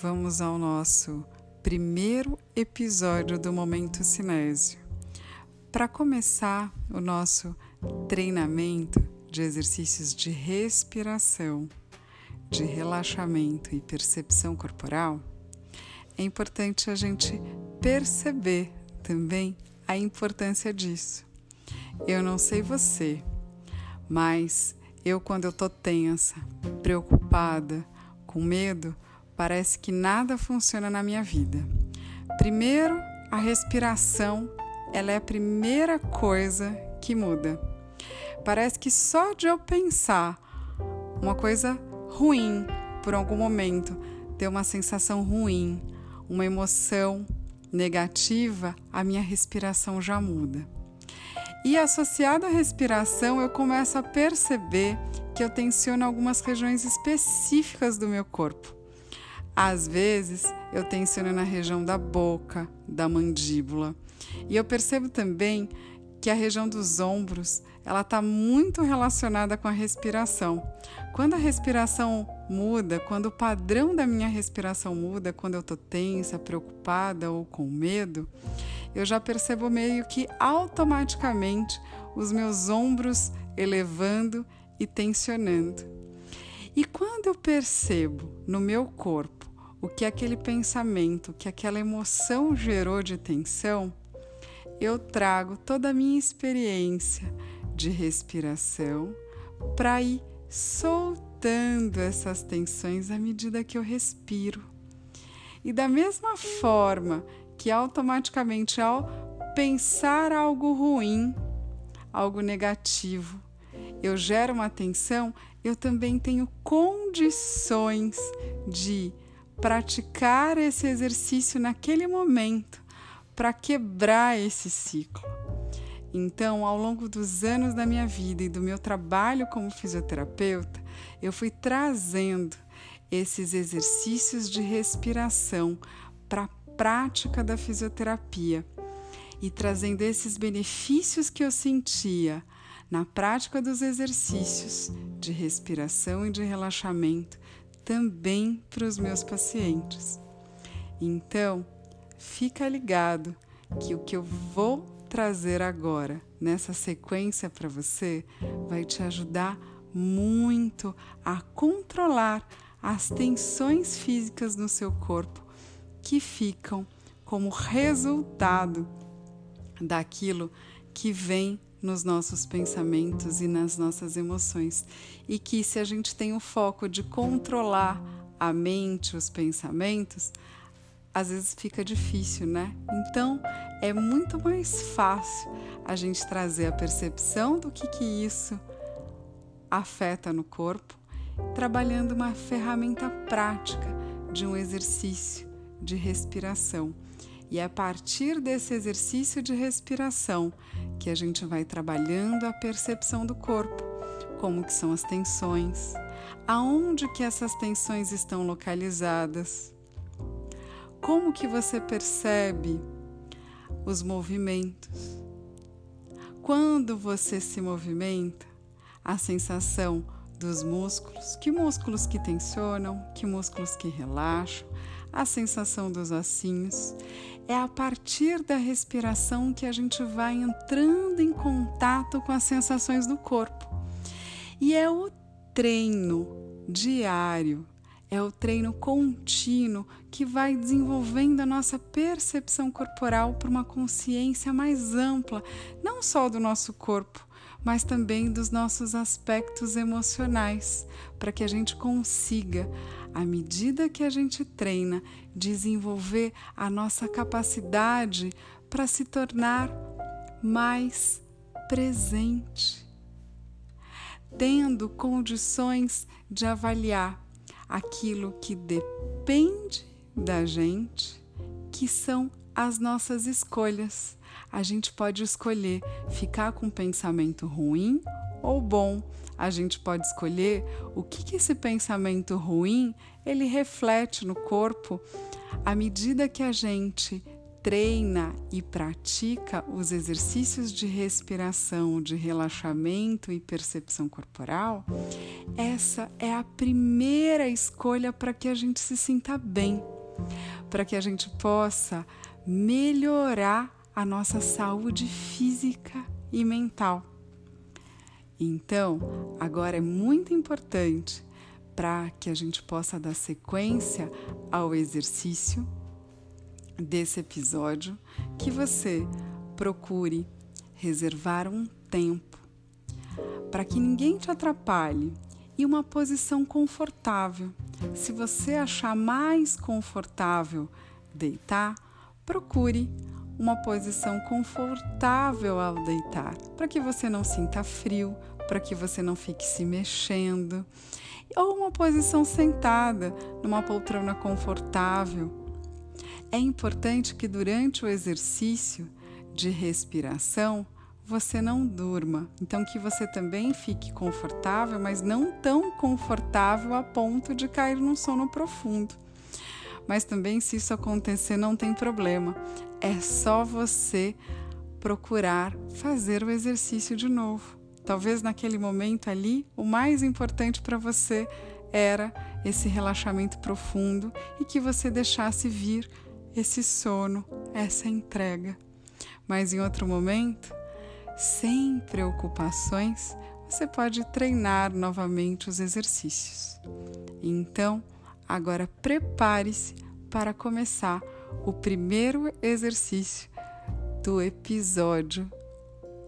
vamos ao nosso primeiro episódio do Momento Cinésio. Para começar o nosso treinamento de exercícios de respiração, de relaxamento e percepção corporal, é importante a gente perceber também a importância disso. Eu não sei você, mas eu, quando eu tô tensa, preocupada, com medo, parece que nada funciona na minha vida. Primeiro, a respiração, ela é a primeira coisa que muda. Parece que só de eu pensar uma coisa ruim por algum momento, ter uma sensação ruim, uma emoção negativa, a minha respiração já muda. E associado à respiração, eu começo a perceber que eu tensiono algumas regiões específicas do meu corpo. Às vezes, eu tensiono na região da boca, da mandíbula. E eu percebo também que a região dos ombros ela está muito relacionada com a respiração. Quando a respiração muda, quando o padrão da minha respiração muda, quando eu estou tensa, preocupada ou com medo, eu já percebo meio que automaticamente os meus ombros elevando e tensionando. E quando eu percebo no meu corpo o que aquele pensamento, que aquela emoção gerou de tensão, eu trago toda a minha experiência de respiração para ir soltando essas tensões à medida que eu respiro. E da mesma forma que automaticamente ao pensar algo ruim, algo negativo, eu gero uma tensão, eu também tenho condições de praticar esse exercício naquele momento para quebrar esse ciclo. Então, ao longo dos anos da minha vida e do meu trabalho como fisioterapeuta, eu fui trazendo esses exercícios de respiração para a prática da fisioterapia e trazendo esses benefícios que eu sentia na prática dos exercícios de respiração e de relaxamento também para os meus pacientes. Então, fica ligado que o que eu vou trazer agora nessa sequência para você vai te ajudar muito a controlar as tensões físicas no seu corpo que ficam como resultado daquilo que vem nos nossos pensamentos e nas nossas emoções. E que se a gente tem o foco de controlar a mente, os pensamentos, às vezes fica difícil, né? Então é muito mais fácil a gente trazer a percepção do que, que isso afeta no corpo, trabalhando uma ferramenta prática de um exercício de respiração. E é a partir desse exercício de respiração que a gente vai trabalhando a percepção do corpo, como que são as tensões, aonde que essas tensões estão localizadas, como que você percebe os movimentos. Quando você se movimenta, a sensação dos músculos, que músculos que tensionam, que músculos que relaxam, a sensação dos ossinhos. É a partir da respiração que a gente vai entrando em contato com as sensações do corpo. E é o treino diário, é o treino contínuo que vai desenvolvendo a nossa percepção corporal para uma consciência mais ampla, não só do nosso corpo, mas também dos nossos aspectos emocionais, para que a gente consiga à medida que a gente treina, desenvolver a nossa capacidade para se tornar mais presente, tendo condições de avaliar aquilo que depende da gente, que são as nossas escolhas. A gente pode escolher ficar com um pensamento ruim ou bom. A gente pode escolher o que, que esse pensamento ruim ele reflete no corpo à medida que a gente treina e pratica os exercícios de respiração, de relaxamento e percepção corporal, essa é a primeira escolha para que a gente se sinta bem, para que a gente possa melhorar a nossa saúde física e mental. Então, agora é muito importante para que a gente possa dar sequência ao exercício desse episódio que você procure reservar um tempo para que ninguém te atrapalhe e uma posição confortável. Se você achar mais confortável deitar, procure uma posição confortável ao deitar, para que você não sinta frio, para que você não fique se mexendo, ou uma posição sentada, numa poltrona confortável. É importante que durante o exercício de respiração você não durma, então que você também fique confortável, mas não tão confortável a ponto de cair num sono profundo. Mas também, se isso acontecer, não tem problema. É só você procurar fazer o exercício de novo. Talvez naquele momento ali, o mais importante para você era esse relaxamento profundo e que você deixasse vir esse sono, essa entrega. Mas em outro momento, sem preocupações, você pode treinar novamente os exercícios. Então, Agora prepare-se para começar o primeiro exercício do episódio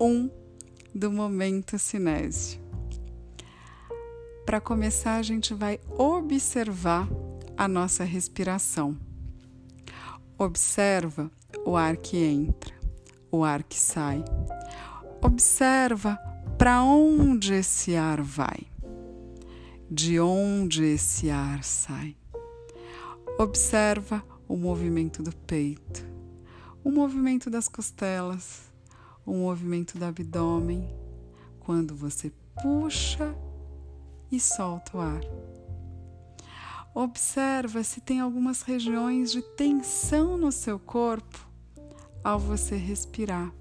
1 do Momento Cinésio. Para começar, a gente vai observar a nossa respiração. Observa o ar que entra, o ar que sai. Observa para onde esse ar vai de onde esse ar sai. Observa o movimento do peito, o movimento das costelas, o movimento do abdômen quando você puxa e solta o ar. Observa se tem algumas regiões de tensão no seu corpo ao você respirar.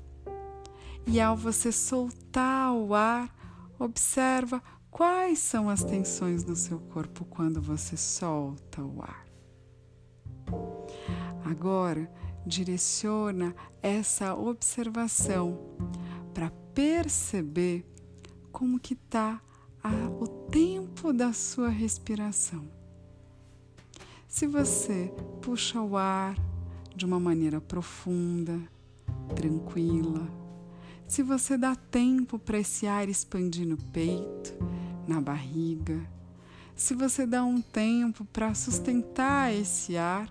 E ao você soltar o ar, observa Quais são as tensões no seu corpo quando você solta o ar? Agora, direciona essa observação para perceber como que está o tempo da sua respiração. Se você puxa o ar de uma maneira profunda, tranquila, se você dá tempo para esse ar expandir no peito, na barriga, se você dá um tempo para sustentar esse ar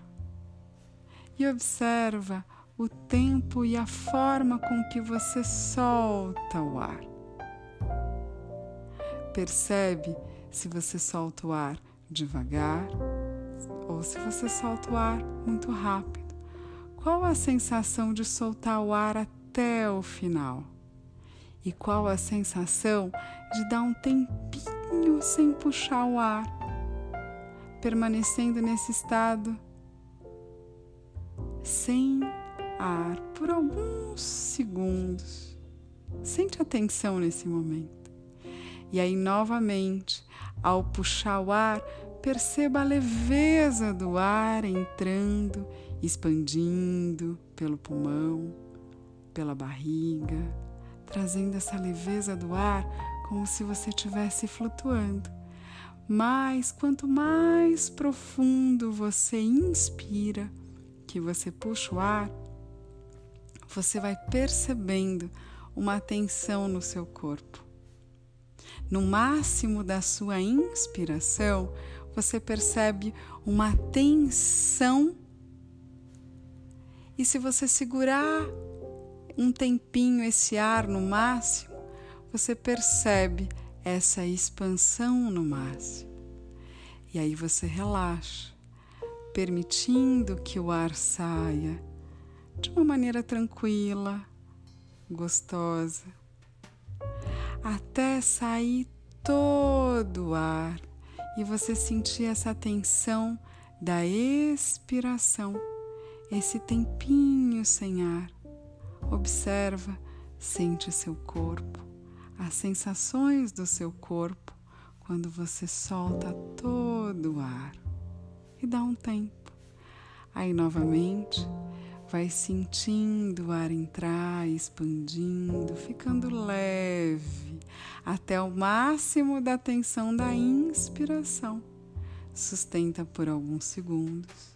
e observa o tempo e a forma com que você solta o ar. Percebe se você solta o ar devagar ou se você solta o ar muito rápido. Qual a sensação de soltar o ar até o final? E qual a sensação de dar um tempinho sem puxar o ar, permanecendo nesse estado sem ar por alguns segundos. Sente atenção nesse momento. E aí, novamente, ao puxar o ar, perceba a leveza do ar entrando, expandindo pelo pulmão, pela barriga, trazendo essa leveza do ar como se você estivesse flutuando. Mas quanto mais profundo você inspira, que você puxa o ar, você vai percebendo uma tensão no seu corpo. No máximo da sua inspiração, você percebe uma tensão. E se você segurar um tempinho esse ar no máximo, você percebe essa expansão no máximo. E aí você relaxa, permitindo que o ar saia de uma maneira tranquila, gostosa, até sair todo o ar e você sentir essa tensão da expiração esse tempinho sem ar. Observa, sente seu corpo, as sensações do seu corpo quando você solta todo o ar. E dá um tempo. Aí novamente vai sentindo o ar entrar, expandindo, ficando leve até o máximo da tensão da inspiração. Sustenta por alguns segundos,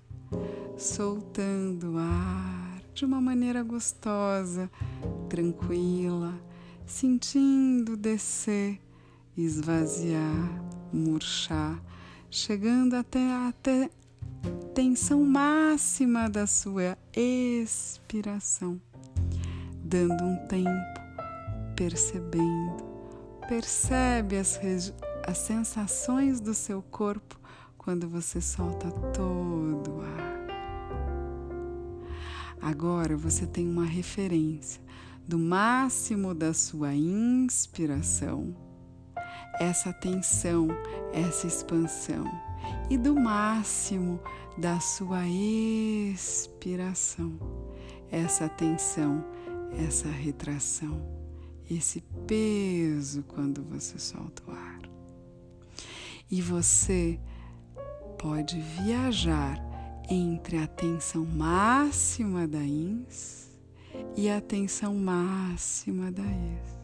soltando o ar de uma maneira gostosa, tranquila, sentindo descer, esvaziar, murchar, chegando até, até tensão máxima da sua expiração, dando um tempo, percebendo, percebe as, as sensações do seu corpo quando você solta todo o ar. Agora você tem uma referência do máximo da sua inspiração, essa tensão, essa expansão e do máximo da sua expiração, essa tensão, essa retração, esse peso quando você solta o ar. E você pode viajar entre a tensão máxima da ins e a tensão máxima da ex,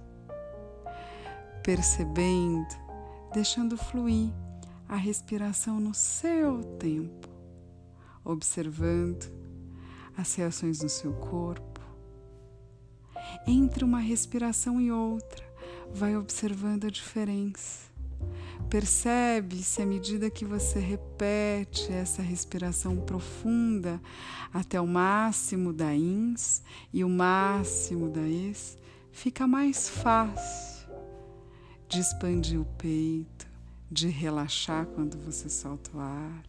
percebendo, deixando fluir a respiração no seu tempo, observando as reações no seu corpo. Entre uma respiração e outra, vai observando a diferença. Percebe-se à medida que você repete essa respiração profunda até o máximo da ins e o máximo da ex, fica mais fácil de expandir o peito, de relaxar quando você solta o ar.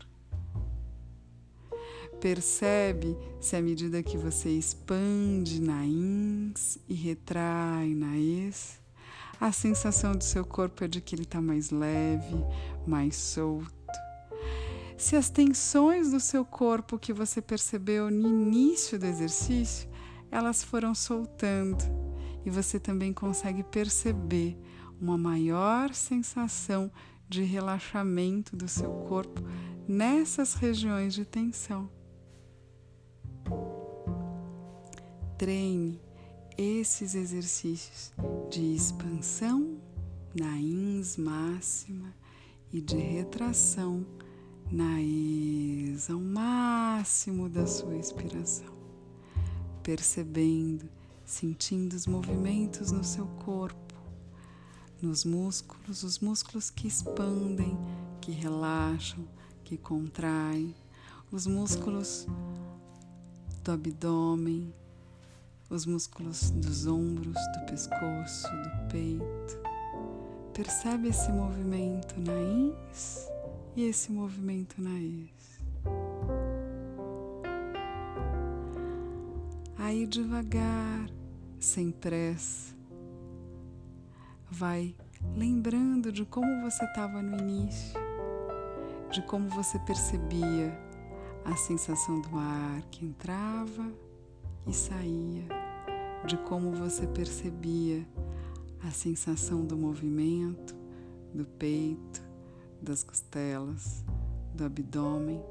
Percebe se à medida que você expande na ins e retrai na ex, a sensação do seu corpo é de que ele está mais leve, mais solto. Se as tensões do seu corpo que você percebeu no início do exercício, elas foram soltando e você também consegue perceber uma maior sensação de relaxamento do seu corpo nessas regiões de tensão. Treine esses exercícios de expansão na ins máxima e de retração na ex ao máximo da sua expiração, percebendo, sentindo os movimentos no seu corpo nos músculos, os músculos que expandem, que relaxam, que contraem, os músculos do abdômen, os músculos dos ombros, do pescoço, do peito. Percebe esse movimento na ins e esse movimento na ex. Aí devagar, sem pressa, vai lembrando de como você estava no início, de como você percebia a sensação do ar que entrava e saía, de como você percebia a sensação do movimento do peito, das costelas, do abdômen,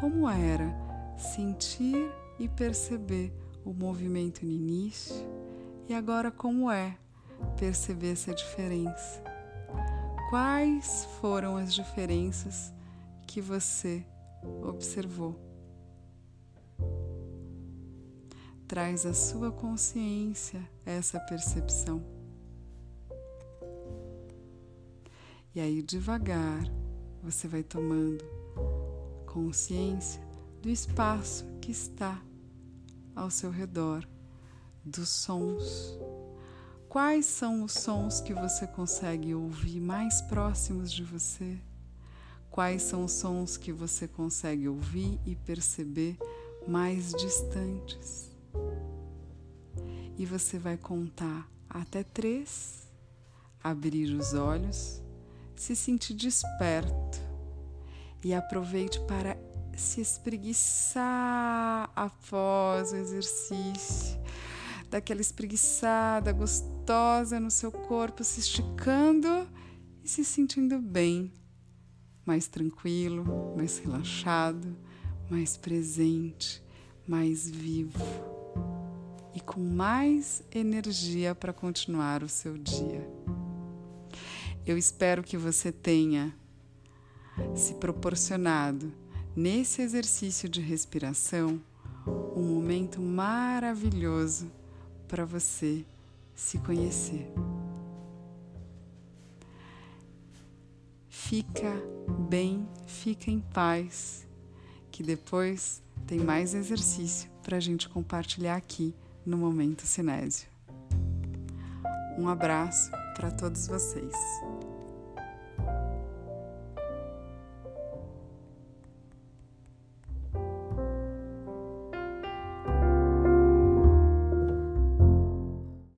como era sentir e perceber o movimento no início e agora como é perceber essa diferença. Quais foram as diferenças que você observou? Traz à sua consciência essa percepção. E aí, devagar, você vai tomando consciência do espaço que está ao seu redor, dos sons Quais são os sons que você consegue ouvir mais próximos de você? Quais são os sons que você consegue ouvir e perceber mais distantes? E você vai contar até três, abrir os olhos, se sentir desperto e aproveite para se espreguiçar após o exercício, daquela espreguiçada gostosa no seu corpo, se esticando e se sentindo bem, mais tranquilo, mais relaxado, mais presente, mais vivo e com mais energia para continuar o seu dia. Eu espero que você tenha se proporcionado nesse exercício de respiração um momento maravilhoso para você se conhecer. Fica bem, fica em paz, que depois tem mais exercício para a gente compartilhar aqui no Momento Cinésio. Um abraço para todos vocês.